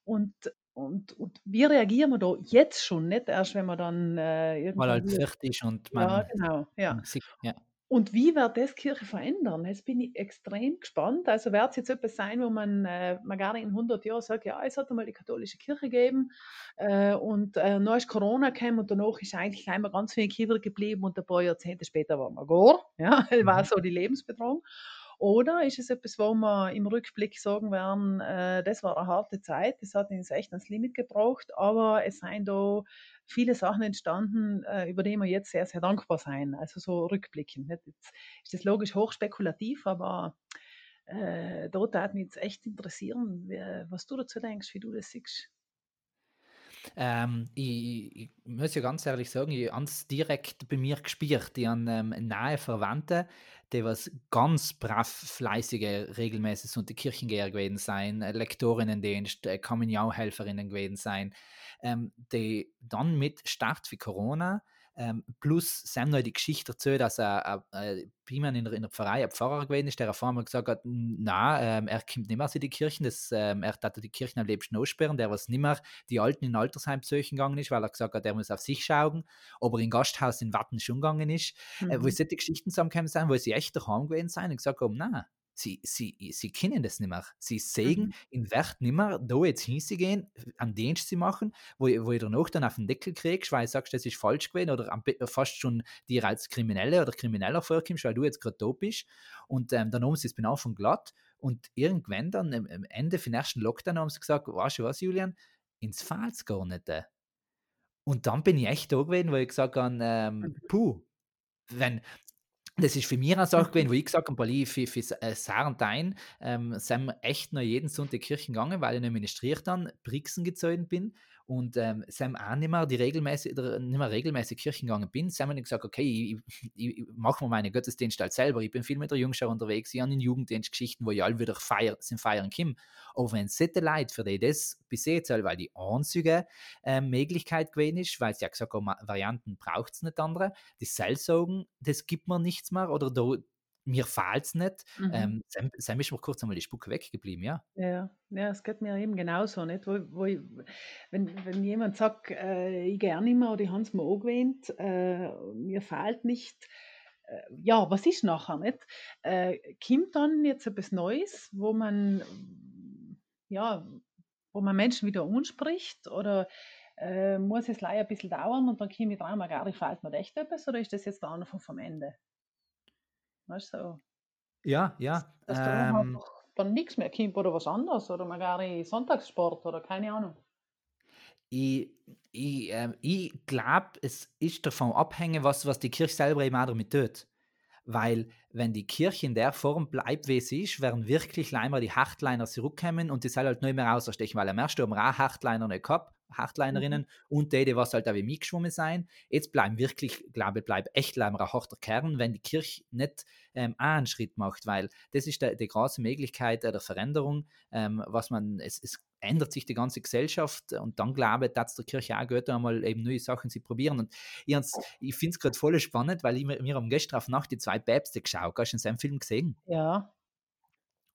Und, und, und wie reagieren wir da jetzt schon? Nicht erst, wenn man dann äh, Mal irgendwann halt wieder. fertig ist und Ja, man, genau. Ja. man sieht, ja. Und wie wird das Kirche verändern? Jetzt bin ich extrem gespannt. Also wird es jetzt etwas sein, wo man, äh, man gar in 100 Jahren sagt, ja, es hat einmal die katholische Kirche gegeben äh, und äh, dann ist Corona gekommen und danach ist eigentlich einmal ganz wenig übrig geblieben und ein paar Jahrzehnte später war man gar. Ja, war Mhm. so die Lebensbedrohung. Oder ist es etwas, wo wir im Rückblick sagen werden, äh, das war eine harte Zeit, das hat uns echt ans Limit gebracht, aber es sind da viele Sachen entstanden, äh, über die wir jetzt sehr, sehr dankbar sein. Also so rückblickend. Nicht? Jetzt ist das logisch hochspekulativ, aber äh, da würde mich jetzt echt interessieren, wie, was du dazu denkst, wie du das siehst. Ähm, ich, ich muss ja ganz ehrlich sagen, ich habe es direkt bei mir gespürt. Ich habe ähm, nahe Verwandte, die was ganz brav, fleißige, regelmäßig die Kirchengeher gewesen sein, äh, Lektorinnendienst, äh, Coming-out-Helferinnen gewesen sein, ähm, die dann mit Start für Corona ähm, plus Sam noch die Geschichte dazu, dass er äh, Piemann in der, in der Pfarrei ein Pfarrer gewesen ist, der auf einmal gesagt hat, na, ähm, er kommt nicht mehr zu die Kirchen, das, ähm, er hat die Kirchen am liebsten aussperren, der was nicht mehr die Alten in Altersheim besuchen gegangen ist, weil er gesagt hat, er muss auf sich schauen, aber im Gasthaus in Watten schon gegangen ist, Mhm. äh, wo solche Geschichten zusammengekommen sind, wo sie echt daheim gewesen sind und gesagt haben, nein, Sie, sie, sie kennen das nicht mehr. Sie sehen Mhm. in Wert nicht mehr, da jetzt hinzugehen, einen Dienst zu machen, wo, wo ich danach dann auf den Deckel kriegst, weil du sagst, das ist falsch gewesen oder am fast schon dir als Kriminelle oder Krimineller vorkommst, weil du jetzt gerade da bist. Und ähm, dann haben sie es bin von glatt. Und irgendwann dann am am Ende vom ersten Lockdown haben sie gesagt, weißt du was, Julian, ins Falls gar nicht. Und dann bin ich echt da gewesen, wo ich gesagt habe, ähm, Mhm. puh, wenn, das ist für mich eine Sache gewesen, wo ich gesagt habe, ich für, für äh, Sarentein ähm, sind wir echt noch jeden Sonntag in die Kirche gegangen, weil ich nicht ministriert dann Brixen gezogen bin und ähm, sind auch nicht mehr, die regelmäßig, oder nicht mehr regelmäßig Kirchen gegangen bin, sind wir gesagt, okay, ich, ich, ich mache mir meine Gottesdienste halt selber, ich bin viel mit der Jungschau unterwegs, ich habe in Jugenddienstgeschichten, wo ich alle wieder feier, sind feiern kann. Aber wenn solche Leute, für die das bis jetzt, weil die einzige ähm, Möglichkeit gewesen ist, weil sie ja gesagt haben, Varianten braucht es nicht andere, die Seilsaugen, das gibt mir nichts mehr oder da, mir fehlt es nicht. Mhm. Ähm, dann, dann ist mir kurz einmal die Spucke weggeblieben, ja. Ja, ja, es geht mir eben genauso, nicht? Wo, wo ich, wenn, wenn jemand sagt, äh, ich nicht mehr oder ich habe es mir angewöhnt, äh, mir fehlt nicht, äh, ja, was ist nachher, nicht? Äh, kommt dann jetzt etwas Neues, wo man, ja, wo man Menschen wieder anspricht oder äh, muss es leider ein bisschen dauern und dann komme ich dran, gar nicht, fehlt mir echt etwas oder ist das jetzt der Anfang vom Ende? Weißt du, Ja, ja. dass da Ähm, einfach dann nichts mehr kommt oder was anderes oder mal gar nicht Sonntagssport oder keine Ahnung. ich ich, ähm, ich glaube, es ist davon abhängig, was, was die Kirche selber eben auch damit tut. Weil, wenn die Kirche in der Form bleibt, wie sie ist, werden wirklich leider die Hardliner zurückkommen und die soll halt nicht mehr rausstechen, weil am ersten haben wir auch Hardliner nicht gehabt, Hardlinerinnen und die, die was halt auch wie mitgeschwommen sein. Jetzt bleiben wirklich, glaube ich, bleibt echt ein harter Kern, wenn die Kirche nicht ähm, auch einen Schritt macht, weil das ist die, die große Möglichkeit äh, der Veränderung, ähm, was man, es, es ändert sich die ganze Gesellschaft und dann glaube ich, dass der Kirche auch gehört, einmal eben neue Sachen zu probieren. Und ich, ich finde es gerade voll spannend, weil ich, wir haben gestern auf Nacht die zwei Päpste geschaut. Hast du seinen Film gesehen? Ja.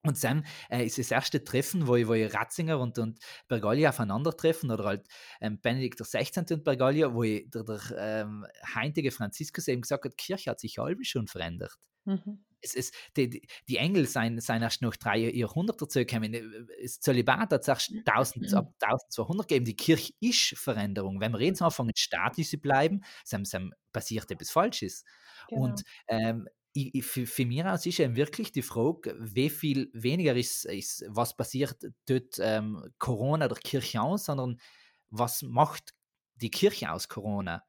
Und Sam äh, ist das erste Treffen, wo ich, wo Ratzinger und, und Bergoglio aufeinandertreffen oder halt ähm, Benedikt XVI. und Bergoglio, wo ich, der, der ähm, heintige Franziskus eben gesagt hat, die Kirche hat sich halb schon verändert. Mhm. Es ist, die, die, die Engel seien erst noch drei Jahrhunderte zurückgekommen. Das Zölibat hat es erst 1000, ab 1200 gegeben. Die Kirche ist Veränderung. Wenn wir jetzt anfangen, statisch zu bleiben, dann, dann passiert etwas Falsches. Genau. Und ähm, ich, ich, für, für mich aus ist eben wirklich die Frage, wie viel weniger ist, ist was passiert dort ähm, Corona oder Kirche aus, sondern was macht die Kirche aus Corona?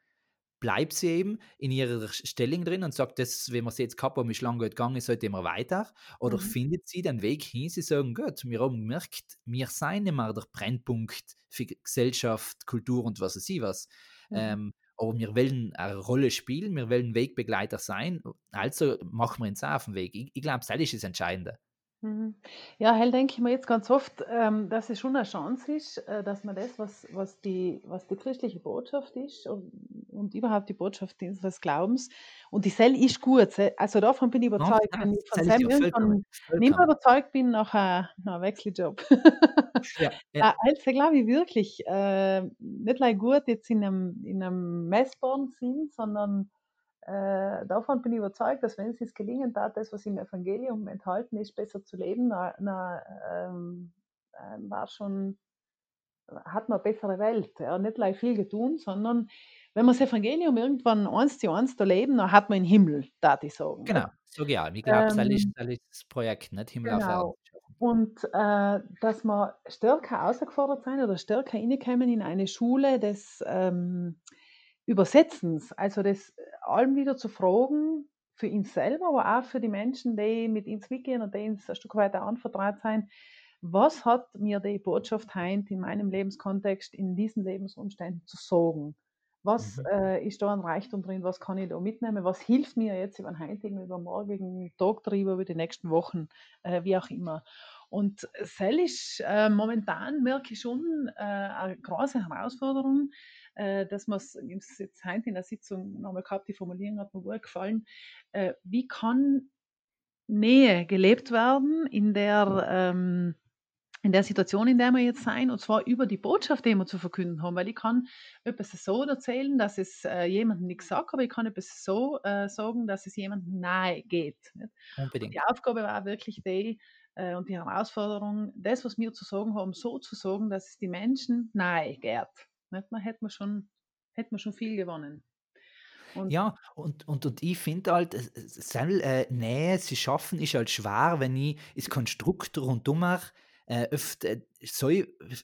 Bleibt sie eben in ihrer Stellung drin und sagt, das, wenn wir sie jetzt gehabt haben, ist lange gut gegangen, sollte immer weiter? Oder Mhm. findet sie den Weg hin, sie sagen, gut, wir haben gemerkt, wir seien nicht mehr der Brennpunkt für Gesellschaft, Kultur und was weiß ich was. Mhm. Ähm, aber wir wollen eine Rolle spielen, wir wollen Wegbegleiter sein, also machen wir uns auf den Weg. Ich, ich glaube, das ist das Entscheidende. Mhm. Ja, hell denke ich mir jetzt ganz oft, ähm, dass es schon eine Chance ist, äh, dass man das, was, was, die, was die christliche Botschaft ist und, und überhaupt die Botschaft unseres Glaubens, und die Sell ist gut. Also davon bin ich überzeugt. ja, Wenn ich von irgendwann nicht mehr überzeugt bin, nachher, na, wechsle ich Job. Ja, ja, Äh, Also glaube ich wirklich, äh, nicht like gut jetzt in einem, in einem messbaren Sinn, sondern äh, davon bin ich überzeugt, dass wenn es uns gelingen darf, das, was im Evangelium enthalten ist, besser zu leben, na, na, ähm, ähm, war schon, hat man eine bessere Welt. Ja. Nicht like viel getun, sondern wenn man das Evangelium irgendwann eins zu eins da leben, dann hat man einen Himmel, da ich sagen. Genau, so ja. Ich glaube, das ist, Ähm, das ist das Projekt, nicht Himmel auf Erden genau. zu schaffen. Und äh, dass wir stärker herausgefordert sein oder stärker reinkommen in eine Schule des ähm, Übersetzens, also das allem wieder zu fragen, für ihn selber, aber auch für die Menschen, die mit uns mitgehen und uns ein Stück weiter anvertraut sein. Was hat mir die Botschaft heint in meinem Lebenskontext, in diesen Lebensumständen zu sagen? Was Mhm. äh, ist da ein Reichtum drin? Was kann ich da mitnehmen? Was hilft mir jetzt über den heutigen, über den morgigen Tag drüber, über die nächsten Wochen, äh, wie auch immer? Und Sell ist äh, momentan, merke ich schon, äh, eine große Herausforderung, dass man es jetzt heute in der Sitzung nochmal gehabt, die Formulierung hat mir gut gefallen. Äh, wie kann Nähe gelebt werden in der, ähm, in der Situation, in der wir jetzt sein, und zwar über die Botschaft, die wir zu verkünden haben, weil ich kann etwas so erzählen, dass es äh, jemandem nichts sagt, aber ich kann etwas so äh, sagen, dass es jemandem nahe geht. Die Aufgabe war wirklich die, äh, und die Herausforderung, das, was wir zu sagen haben, so zu sagen, dass es die Menschen nahe geht. Nicht? Dann hätten wir schon, hätten wir schon viel gewonnen. Und Ja, und, und, und ich finde halt, Sel, äh, Nähe zu schaffen ist halt schwer, wenn ich das Konstrukt rundum äh, oft äh, so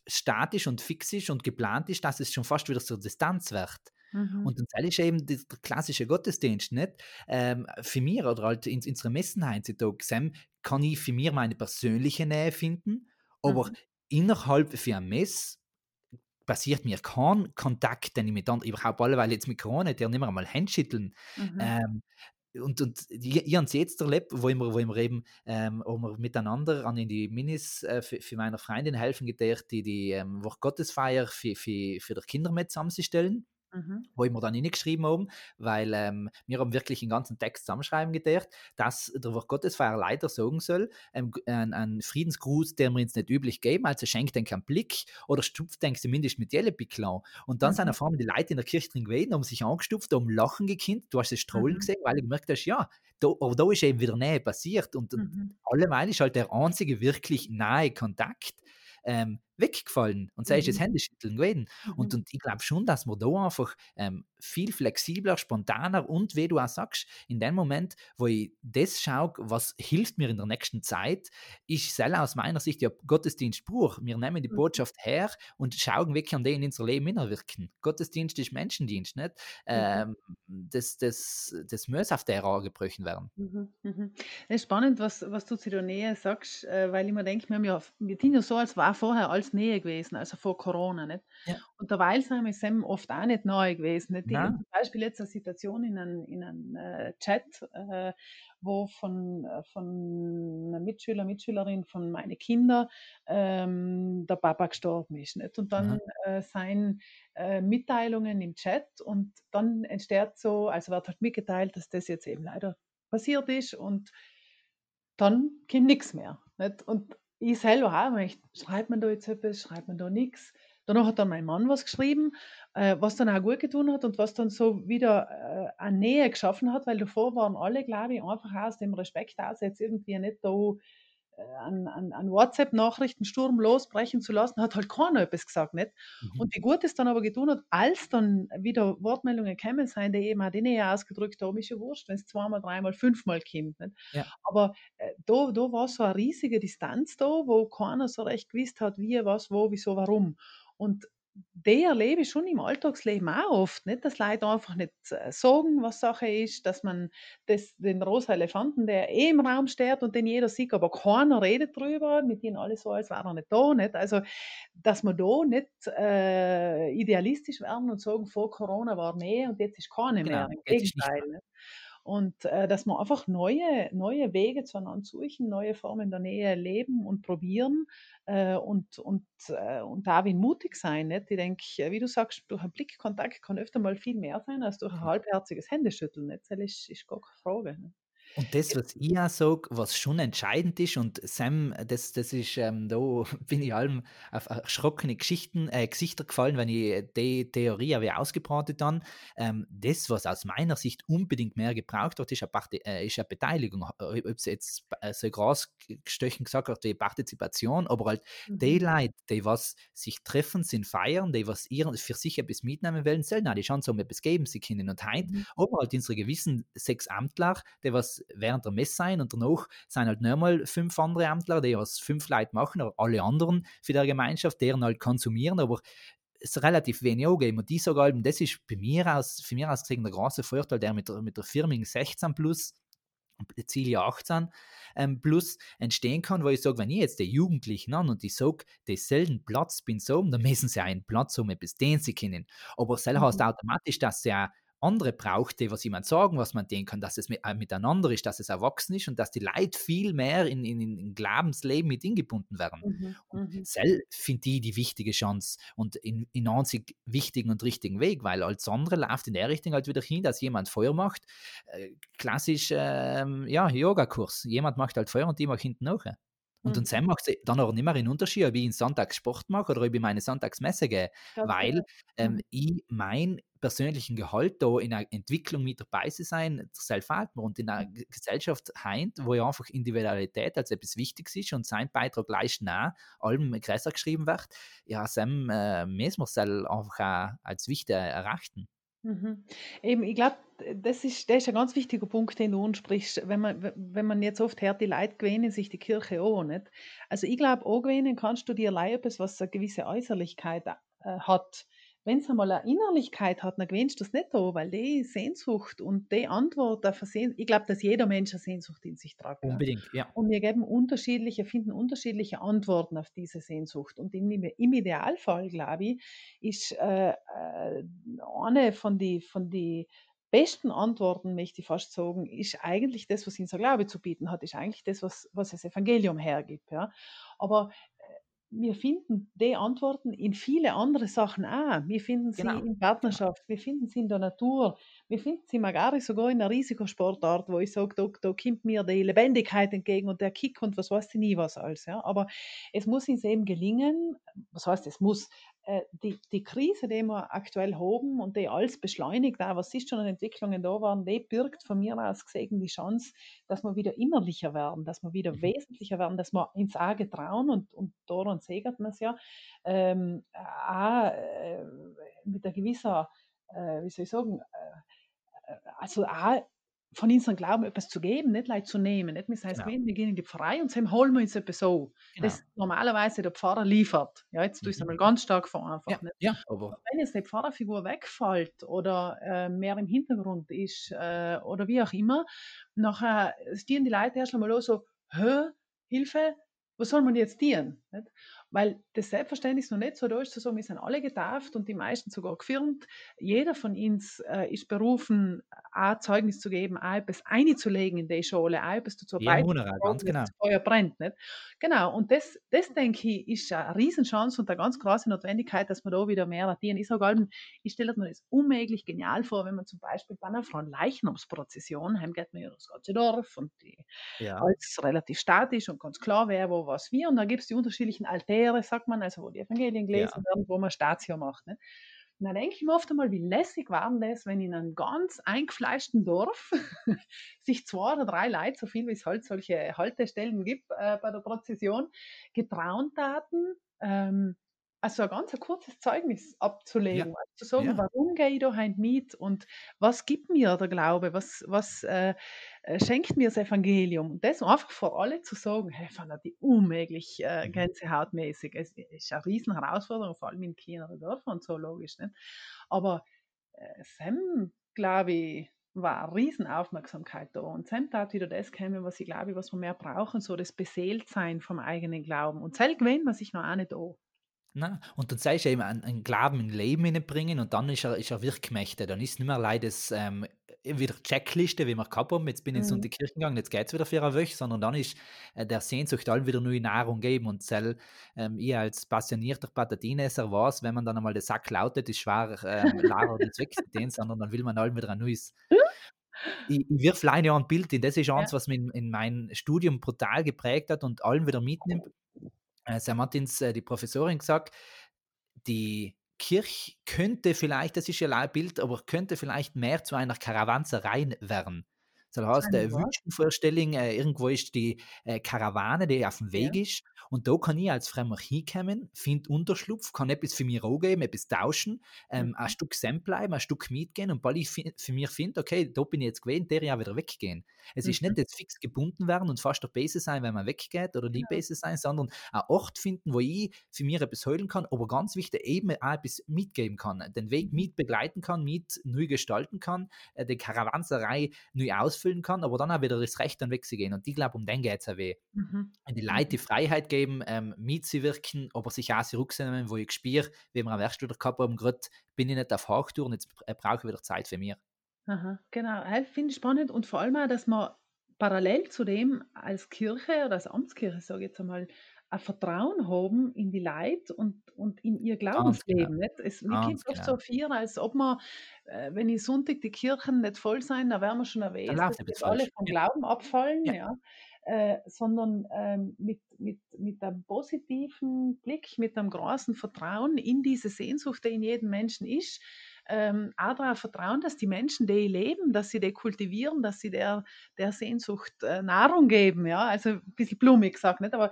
statisch und fix ist und geplant ist, dass es schon fast wieder so Distanz wird. mhm. Und dann ist eben der klassische Gottesdienst, nicht? Ähm, für mich oder halt in unsere Messen heutzutage, Sam, kann ich für mich meine persönliche Nähe finden, aber Mhm. innerhalb für eine Messe passiert mir kein Kontakt, den ich mit anderen, überhaupt alle, weil jetzt mit Corona, der nicht mehr einmal Handschütteln. Mhm. Ähm, und, und ich, ich habe es jetzt erlebt, wo wir, wo wir eben ähm, wo wir miteinander an in die Minis äh, für, für meine Freundin helfen gedacht, die die ähm, Gottesfeier für, für, für die Kinder mit zusammenzustellen Mhm. wo wir dann hingeschrieben haben, weil ähm, wir haben wirklich den ganzen Text zusammenschreiben gedacht, dass der Wort Gottesfeier leider sagen soll, ähm, ein, ein Friedensgruß, der wir uns nicht üblich geben, also schenkt den keinen Blick oder stupft den zumindest mit Jellepickel an. Und dann sind Mhm. auf einmal die Leute in der Kirche drin gewesen, haben sich angestupft, haben Lachen gekinnt, du hast das Strahlen Mhm. gesehen, weil du gemerkt hast, ja, da, aber da ist eben wieder Nähe passiert und, und Mhm. allemal ist halt der einzige wirklich nahe Kontakt ähm, weggefallen und sei es das Mhm. Händeschütteln gewesen. Und, Mhm. und ich glaube schon, dass man da einfach ähm, viel flexibler, spontaner und wie du auch sagst, in dem Moment, wo ich das schaue, was hilft mir in der nächsten Zeit, ist selber aus meiner Sicht ja Gottesdienstbruch. Wir nehmen die Mhm. Botschaft her und schauen wirklich an die in unser Leben hinwirken. Gottesdienst ist Menschendienst, nicht? Mhm. Ähm, das, das, das muss auf der angebrochen werden. Mhm, mhm. Es ist spannend, was, was du zu der Nähe sagst, äh, weil ich mir denke, wir haben ja, wir tun ja so, als war vorher alles Nähe gewesen, also vor Corona, nicht? Ja. Und derweil sind wir oft auch nicht neu gewesen. Nicht? Habe zum Beispiel jetzt eine Situation in einem, in einem äh, Chat, äh, wo von, äh, von einer Mitschüler, Mitschülerin von meinen Kindern ähm, der Papa gestorben ist. Nicht? Und dann äh, seien äh, Mitteilungen im Chat und dann entsteht so, also wird halt mitgeteilt, dass das jetzt eben leider passiert ist und dann kommt nichts mehr. Nicht? Und ich selber auch, schreibt man da jetzt etwas, schreibt man da nichts. Danach hat dann mein Mann was geschrieben, äh, was dann auch gut getan hat und was dann so wieder äh, eine Nähe geschaffen hat, weil davor waren alle, glaube ich, einfach aus dem Respekt aus, jetzt irgendwie nicht da äh, an, an, an WhatsApp-Nachrichtensturm losbrechen zu lassen, hat halt keiner etwas gesagt, nicht? Mhm. Und wie gut es dann aber getan hat, als dann wieder Wortmeldungen gekommen sind, die eben auch die Nähe ausgedrückt haben, ist ja wurscht, wenn es zweimal, dreimal, fünfmal kommt. Nicht? Ja. Aber äh, da, da war so eine riesige Distanz da, wo keiner so recht gewusst hat, wie, was, wo, wieso, warum. Und die erlebe ich schon im Alltagsleben auch oft, nicht? dass Leute einfach nicht äh, sagen, was Sache ist, dass man das, den rosa Elefanten, der eh im Raum steht und den jeder sieht, aber keiner redet drüber, mit denen alle so, als wäre er nicht da. Nicht? Also, dass wir da nicht äh, idealistisch werden und sagen, vor Corona war Nähe und jetzt ist keine Genau, mehr. Im Gegenteil. Und äh, dass wir einfach neue, neue Wege zueinander suchen, neue Formen der Nähe leben und probieren äh, und, und, äh, und da wie mutig sein. Nicht? Ich denke, wie du sagst, durch einen Blickkontakt kann öfter mal viel mehr sein als durch ein halbherziges Händeschütteln. Nicht? Das ist, ist gar keine Frage. Nicht? Und das, was ich auch sage, was schon entscheidend ist, und Sam, das, das ist, ähm, da bin ich allem auf erschrockene Geschichten, äh, Gesichter gefallen, wenn ich die Theorie habe ausgebreitet dann. Ähm, das, was aus meiner Sicht unbedingt mehr gebraucht wird, ist eine, äh, ist eine Beteiligung. Ob es jetzt äh, so groß gestöchen gesagt wird, wie Partizipation, aber halt mhm. die Leute, die was sich treffen, sind feiern, die was ihren, für sich etwas mitnehmen wollen, sollen auch die Chance haben, etwas geben sie können. Und heute, mhm. aber halt unsere gewissen sechs Amtler, die was während der Messe sein und danach sind halt nochmal fünf andere Ämtler, die was fünf Leute machen, aber alle anderen für die Gemeinschaft, deren halt konsumieren, aber es relativ wenig angeben. Und die sagen das ist bei mir aus, für mich aus gesehen der große Vorteil, der mit, der, mit der Firming 16 plus Ziel ja 18 ähm, plus entstehen kann, wo ich sage, wenn ich jetzt die Jugendlichen an und ich sage, selben Platz bin so, dann müssen sie einen Platz haben, bis den sie kennen. Aber selber mhm. heißt automatisch, dass sie auch andere braucht, die was jemand sagen, was man denken kann, dass es äh, miteinander ist, dass es erwachsen ist und dass die Leute viel mehr in, in, in Glaubensleben mit eingebunden werden. Mhm, und mhm. Sel finde ich die wichtige Chance und in, in einzig wichtigen und richtigen Weg, weil als andere läuft in der Richtung halt wieder hin, dass jemand Feuer macht. Äh, klassisch, äh, ja, Yogakurs. Jemand macht halt Feuer und die macht hinten nachher. Und mhm. dann macht es dann auch nicht mehr einen Unterschied, ob ich Sonntags Sport mache oder ob ich meine Sonntagsmesse gehe, das weil ähm, mhm. ich mein persönlichen Gehalt da in einer Entwicklung mit dabei zu sein, selbst. Und in einer mhm. Gesellschaft heint, wo ja einfach Individualität als etwas Wichtiges ist und sein Beitrag gleich nah allem größer geschrieben wird, ja, Sam äh, müssen wir es einfach als wichtig erachten. Mhm. Eben, ich glaube, das ist, das ist ein ganz wichtiger Punkt, den du ansprichst. Wenn man, wenn man jetzt oft hört, die Leute gewöhnen sich die Kirche auch nicht. Also ich glaube, auch gewöhnen kannst du dir etwas, was eine gewisse Äußerlichkeit äh, hat wenn es einmal eine Innerlichkeit hat, dann gewöhnst du das nicht an, weil die Sehnsucht und die Antwort auf Sehn ich glaube, dass jeder Mensch eine Sehnsucht in sich trägt. Unbedingt, ja. Und wir geben unterschiedliche, finden unterschiedliche Antworten auf diese Sehnsucht. Und im, im Idealfall, glaube ich, ist äh, äh, eine von den von die besten Antworten, möchte ich fast sagen, ist eigentlich das, was unser Glaube zu bieten hat, ist eigentlich das, was, was das Evangelium hergibt. Ja. Aber wir finden die Antworten in viele andere Sachen auch. Wir finden sie genau. in Partnerschaft, wir finden sie in der Natur, wir finden sie magari sogar in einer Risikosportart, wo ich sage, da, da kommt mir die Lebendigkeit entgegen und der Kick und was weiß ich nie was alles. Ja. Aber es muss uns eben gelingen, was heißt es muss, die, die Krise, die wir aktuell haben und die alles beschleunigt, auch was ist schon an Entwicklungen da waren, die birgt von mir aus gesehen die Chance, dass wir wieder innerlicher werden, dass wir wieder mhm. wesentlicher werden, dass wir ins Auge trauen und, und daran segert man es ja, ähm, auch äh, mit einer gewissen, äh, wie soll ich sagen, äh, äh also auch von unserem Glauben etwas zu geben, nicht Leute zu nehmen. Nicht? Das heißt, genau. wir gehen in die Pfarrei und sagen, holen wir uns etwas so. Genau. Das normalerweise der Pfarrer liefert. Ja, jetzt tue ich es mhm. einmal ganz stark vereinfacht. Ja, ja, aber wenn jetzt die Pfarrerfigur wegfällt oder äh, mehr im Hintergrund ist äh, oder wie auch immer, nachher stehen die Leute erst einmal so, Hö, Hilfe, was soll man jetzt dienen? Weil das Selbstverständnis noch nicht so da ist, zu sagen, wir sind alle getauft und die meisten sogar gefirmt. Jeder von uns äh, ist berufen, ein Zeugnis zu geben, auch etwas einzulegen in die Schule, auch etwas dazu beizutragen, ganz genau. das Feuer brennt. Nicht? Genau, und das, das denke ich, ist eine Riesenchance und eine ganz große Notwendigkeit, dass wir da wieder mehr ratieren. Ich sage ich stelle mir das unmöglich genial vor, wenn man zum Beispiel bei einer Leichnamsprozession, heim geht man ja das ganze Dorf und die ja. alles relativ statisch und ganz klar, wer wo was wie, und dann gibt es die unterschiedlichen Altäre Lehre, sagt man, also wo die Evangelien gelesen ja. werden, wo man Statio macht. Ne? Und dann denke ich mir oft einmal, wie lässig war denn das, wenn in einem ganz eingefleischten Dorf sich zwei oder drei Leute, so viel wie es halt solche Haltestellen gibt äh, bei der Prozession, getraut hatten, ähm, also ein ganz ein kurzes Zeugnis abzulegen, ja. also zu sagen, ja. warum gehe ich da heute mit und was gibt mir der Glaube, was, was äh, schenkt mir das Evangelium. Und das einfach vor alle zu sagen, hey, fand ich unmöglich äh, mhm. gänsehautmäßig. Es ist eine riesen Herausforderung, vor allem in kleineren Dörfern und so logisch. Nicht? Aber äh, Sam, glaube ich, war eine riesen Aufmerksamkeit da. Und Sam tat wieder das kommen, was ich glaube, was wir mehr brauchen, so das Beseeltsein vom eigenen Glauben. Und selbst gewinnt man sich noch auch nicht da. Na, und dann sagst du eben einen, einen Glauben in Leben bringen und dann ist er, ist er Wirkmächte. Dann ist nicht mehr leider das ähm, wieder Checkliste, wie wir gehabt haben. Jetzt bin ich in Mhm. die Kirche gegangen, jetzt geht es wieder für eine Woche, sondern dann ist äh, der Sehnsucht allen wieder neue Nahrung geben. Und sel, ähm, ich als passionierter Patatinesser weiß, wenn man dann einmal den Sack lautet, ist schwer, weg zu den, sondern dann will man allen wieder ein neues. Ich, ich wirf alleine ein Bild in. Das ist Ja. eins, was mich in, in mein Studium brutal geprägt hat und allen wieder mitnimmt. Äh, St. Martins, äh, die Professorin, gesagt, die Kirche könnte vielleicht, das ist ja ein Bild, aber könnte vielleicht mehr zu einer Karawanserei werden. Das heißt, Eine äh, was? Wünschenvorstellung, äh, irgendwo ist die äh, Karawane, die auf dem Ja. Weg ist. Und da kann ich als Fremder hinkommen, finde Unterschlupf, kann etwas für mich geben, etwas tauschen, ähm, Mhm. ein Stück Sam bleiben, ein Stück mitgehen und weil ich für mich finde, okay, da bin ich jetzt gewesen, der ja wieder weggehen. Es ist Mhm. nicht jetzt fix gebunden werden und fast der Base sein, wenn man weggeht oder die Genau. Base sein, sondern ein Ort finden, wo ich für mich etwas holen kann, aber ganz wichtig, eben auch etwas mitgeben kann, den Weg Mhm. mit begleiten kann, mit neu gestalten kann, äh, die Karawanserei neu ausfüllen kann, aber dann auch wieder das Recht dann wegzugehen. Und ich glaube, um den geht es auch weh. Mhm. Die Leute die Freiheit geben, ähm, mitzuwirken, aber sich auch zurückzunehmen, wo ich spüre, wie wir am wieder gehabt haben, gerade bin ich nicht auf Hochtour und jetzt äh, brauche ich wieder Zeit für mich. Aha, genau. Hey, finde ich spannend und vor allem auch, dass man parallel zu dem als Kirche oder als Amtskirche, sage ich jetzt einmal, ein Vertrauen haben in die Leute und, und in ihr Ganz genau. Glaubensleben. Nicht? Es, mir kommt oft genau. so vor, als ob man, äh, wenn ich Sonntag die Kirchen nicht voll sein, da wären wir schon läuft dass alle vom. Glauben abfallen, Ja. ja. Äh, sondern ähm, mit, mit, mit einem positiven Blick, mit einem großen Vertrauen in diese Sehnsucht, die in jedem Menschen ist, ähm, auch darauf vertrauen, dass die Menschen, die leben, dass sie die kultivieren, dass sie der, der Sehnsucht äh, Nahrung geben. Ja? Also ein bisschen blumig gesagt, nicht? aber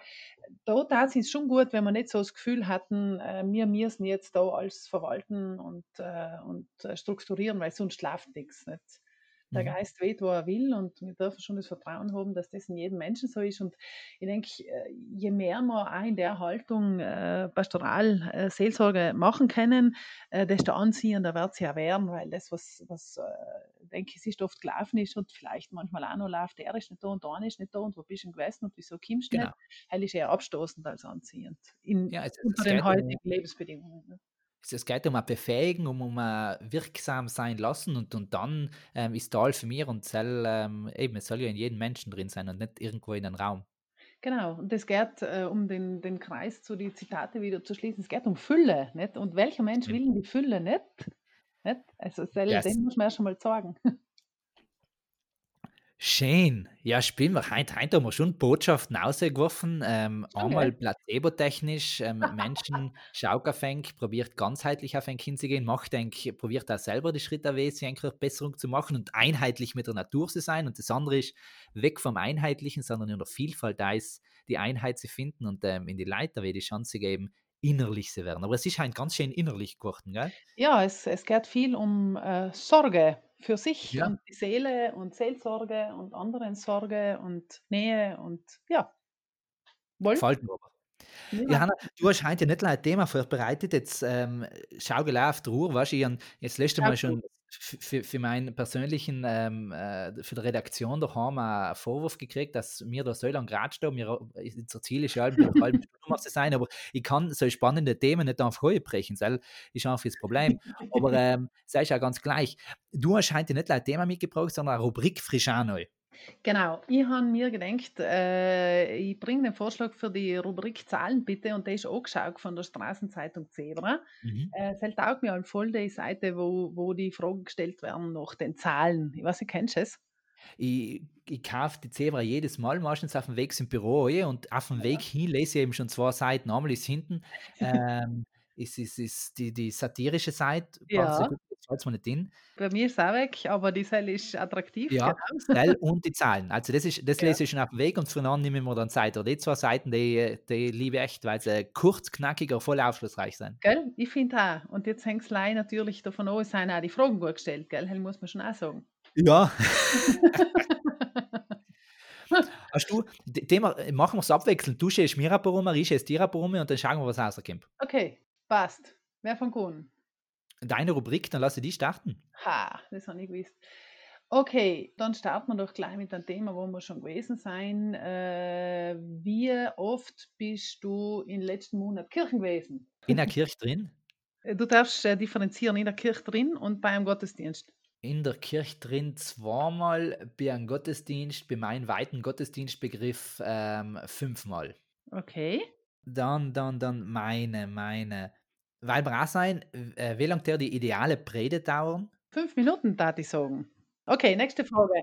da tat es schon gut, wenn wir nicht so das Gefühl hatten, äh, wir müssen jetzt da alles verwalten und, äh, und äh, strukturieren, weil sonst schlaft nichts. Nicht? Der Mhm. Geist weht, wo er will und wir dürfen schon das Vertrauen haben, dass das in jedem Menschen so ist. Und ich denke, äh, je mehr wir auch in der Haltung äh, Pastoral, äh, Seelsorge machen können, äh, desto anziehender wird sie ja werden, weil das, was, was äh, denke ich, ist oft gelaufen ist und vielleicht manchmal auch noch läuft, der ist nicht da und der ist nicht da und wo bist du gewesen und wieso kommst du Genau. nicht, das ist eher abstoßend als anziehend in, Ja, es, unter den heutigen Lebensbedingungen. ne? Es, geht um ein Befähigen, um, um ein wirksam sein lassen und, und dann ähm, ist Tal für mich und soll, ähm, eben, es soll ja in jedem Menschen drin sein und nicht irgendwo in einem Raum. Genau, und es geht, äh, um den, den Kreis zu die Zitate wieder zu schließen, es geht um Fülle, nicht? Und welcher Mensch will die Fülle nicht? nicht? Also, Yes. den muss man erst einmal sagen. Schön. Ja, spielen wir. Heute, heute haben wir schon Botschaften rausgeworfen. Ähm, Schon, einmal placebo-technisch. Ähm, Menschen auf ein, probiert ganzheitlich auf ein hinzugehen, macht ein, probiert auch selber die Schritte sich eine Besserung zu machen und einheitlich mit der Natur zu sein. Und das andere ist, weg vom Einheitlichen, sondern in der Vielfalt da ist, die Einheit zu finden und ähm, in die Leiter die Chance geben, innerlich zu werden. Aber es ist halt ganz schön innerlich geworden, gell? Ja, es, es geht viel um äh, Sorge für sich Ja. und die Seele und Seelsorge und anderen Sorge und Nähe und ja. Wolf? Gefällt mir aber. Ja. Johanna, du hast heute ja nicht nur ein Thema vorbereitet, jetzt ähm, schau gleich auf die Uhr, weißt du, ich habe jetzt letzte Mal schon für, für meinen persönlichen, ähm, äh, für die Redaktion daheim einen Vorwurf gekriegt, dass wir da so lange geratscht haben. Wir, unser Ziel ist ja eine halbe Stunde muss es sein, aber ich kann so spannende Themen nicht auf Heu brechen, das ist einfach das Problem. Aber ähm, ist ja ganz gleich. Du hast heute nicht nur ein Thema mitgebracht, sondern eine Rubrik frisch an neu. Genau, ich habe mir gedacht, äh, ich bringe den Vorschlag für die Rubrik Zahlen bitte und der ist angeschaut von der Straßenzeitung Zebra. Mhm. Äh, es taugt mir halt voll die Seite, wo, wo die Fragen gestellt werden nach den Zahlen. Ich weiß nicht, kennst du es? Ich, ich kaufe die Zebra jedes Mal, meistens auf dem Weg zum Büro eh, und auf dem Weg hin lese ich eben schon zwei Seiten. Einmal ist hinten, ähm, ist, ist, ist die, die satirische Seite, Ja. Fällt mir nicht in. Bei mir ist es auch weg, aber die Seite ist attraktiv. Ja, Genau. Stell und die Zahlen. Also das, ist, das Ja. lese ich schon auf dem Weg und von an nehmen wir dann Zeit. Aber die zwei Seiten, die, die liebe ich echt, weil sie kurz, knackig, aber voll aufschlussreich sind. Gell? Ich finde auch. Und jetzt hängt es leider natürlich davon ab, es sind auch die Fragen gut gestellt, gell? Das muss man schon auch sagen. Ja. Hast du, Thema, machen wir es abwechselnd. Du schäst mir ein paar rum, ich schäst dir ein paar rum und dann schauen wir, was rauskommt. okay, passt. Wer von Kuhn? Deine Rubrik, dann lasse ich die starten. Ha, das habe ich gewusst. Okay, dann starten wir doch gleich mit einem Thema, wo wir schon gewesen sein. Äh, wie oft bist du im letzten Monat Kirchen gewesen? In der Kirche drin. Äh, Du darfst äh, differenzieren in der Kirche drin und beim Gottesdienst. in der Kirche drin zweimal, bei einem Gottesdienst, bei meinem weiten Gottesdienstbegriff ähm, fünfmal. Okay. Dann, dann, dann meine, meine. Weil auch sein, äh, wie lange der die ideale Predigt dauern? Fünf Minuten, da ich sagen. Okay, nächste Frage.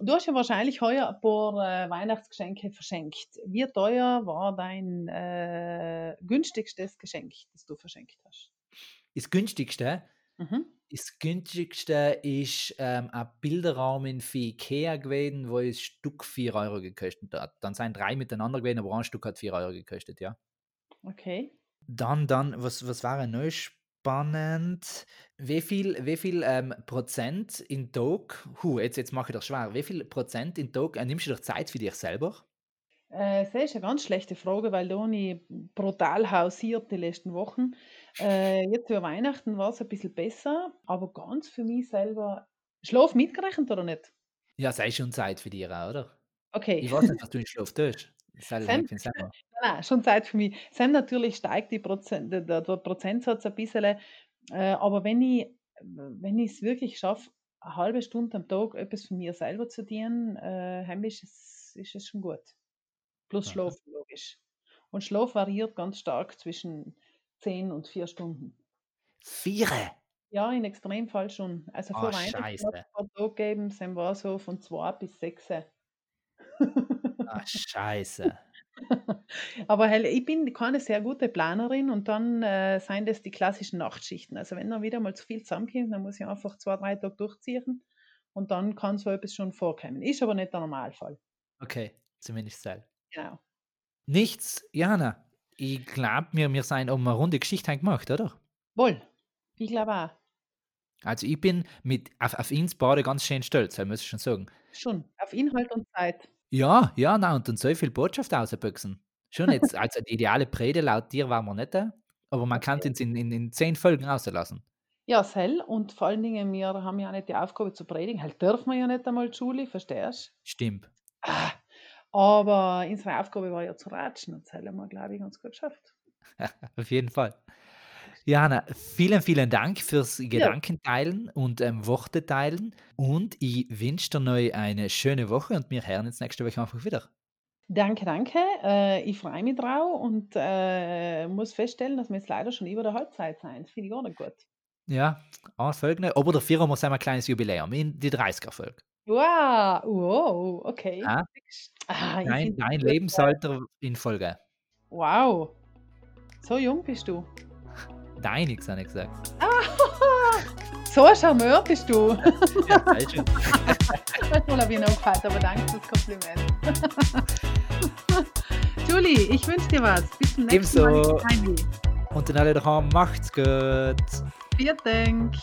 Du hast ja wahrscheinlich heuer ein paar äh, Weihnachtsgeschenke verschenkt. Wie teuer war dein äh, günstigstes Geschenk, das du verschenkt hast? Das günstigste, Mhm. das günstigste ist ähm, ein Bilderrahmen für Ikea gewesen, wo das Stück 4 Euro gekostet hat. Dann sind drei miteinander gewesen, aber ein Stück hat 4 Euro gekostet, ja. Okay. Dann, dann, was, was war neu spannend? Wie viel, wie viel ähm, Prozent in Tag, hu, jetzt, jetzt mache ich das schwer, wie viel Prozent in Tag äh, nimmst du dir Zeit für dich selber? Äh, das ist eine ganz schlechte Frage, weil ich brutal hausiert die letzten Wochen. Äh, jetzt über Weihnachten war es ein bisschen besser, aber ganz für mich selber. Schlaf mitgerechnet oder nicht? Ja, sei schon Zeit für dich, oder? Okay. Ich weiß nicht, was du in Schlaf tust. Das Sam, hängt von selber. Nein, schon Zeit für mich. Sam, natürlich steigt die Prozent, der, der Prozentsatz ein bisschen, äh, aber wenn ich wenn ich es wirklich schaffe, eine halbe Stunde am Tag etwas von mir selber zu dienen, äh, heimlich ist, ist es schon gut. Plus. Schlaf, logisch. Und Schlaf variiert ganz stark zwischen 10 und 4 Stunden. Viere! Ja, in Extremfall schon. Also Ah, vor Weihnachten hat es ein paar Tage gegeben, Sam war so von 2 bis 6. Ah, scheiße. Aber hell, ich bin keine sehr gute Planerin und dann äh, seien das die klassischen Nachtschichten. Also wenn dann wieder mal zu viel zusammenkommt, dann muss ich einfach zwei, drei Tage durchziehen und dann kann so etwas schon vorkommen. Ist aber nicht der Normalfall. Okay, zumindest selber. Genau. Nichts, Jana. Ich glaube, wir, wir sind um eine runde Geschichte gemacht, oder? Wohl. Ich glaube auch. Also ich bin mit auf, auf ins beide ganz schön stolz, muss ich schon sagen. Schon. Auf Inhalt und Zeit. Ja, ja, nein, und dann so viel Botschaft rausbüchsen. Schon jetzt, also die ideale Prede laut dir war man nicht da, aber man kann es in, in, in zehn Folgen rauslassen. Ja, Sel. Und vor allen Dingen, wir haben ja auch nicht die Aufgabe zu predigen. Halt dürfen wir ja nicht einmal die Schule, verstehst Stimmt. Ah, aber unsere Aufgabe war ja zu ratschen und das haben wir, glaube ich, ganz gut geschafft. Auf jeden Fall. Jana, vielen, vielen Dank fürs Gedankenteilen und ähm, Worte teilen. Und ich wünsche dir noch eine schöne Woche und wir hören uns nächste Woche einfach wieder. Danke, danke. Äh, ich freue mich drauf und äh, muss feststellen, dass wir jetzt leider schon über der Halbzeit sind. Finde ich gar nicht gut. Ja, eine Folge noch. Aber der Vierer muss ein kleines Jubiläum, in die 30er-Folge. Wow, wow, okay. Ja. Ah, Dein, dein. Lebensalter in Folge. Wow. So jung bist du. Deiniges, habe ich gesagt. So ein Charmeur bist du. Ja, sei schön. Manchmal habe ich noch gefallen, aber danke fürs Kompliment. Julie, ich wünsche dir was. Bis zum nächsten Mal. Ebenso. Heidi. Und dann alle daheim, macht's gut. Vielen Dank.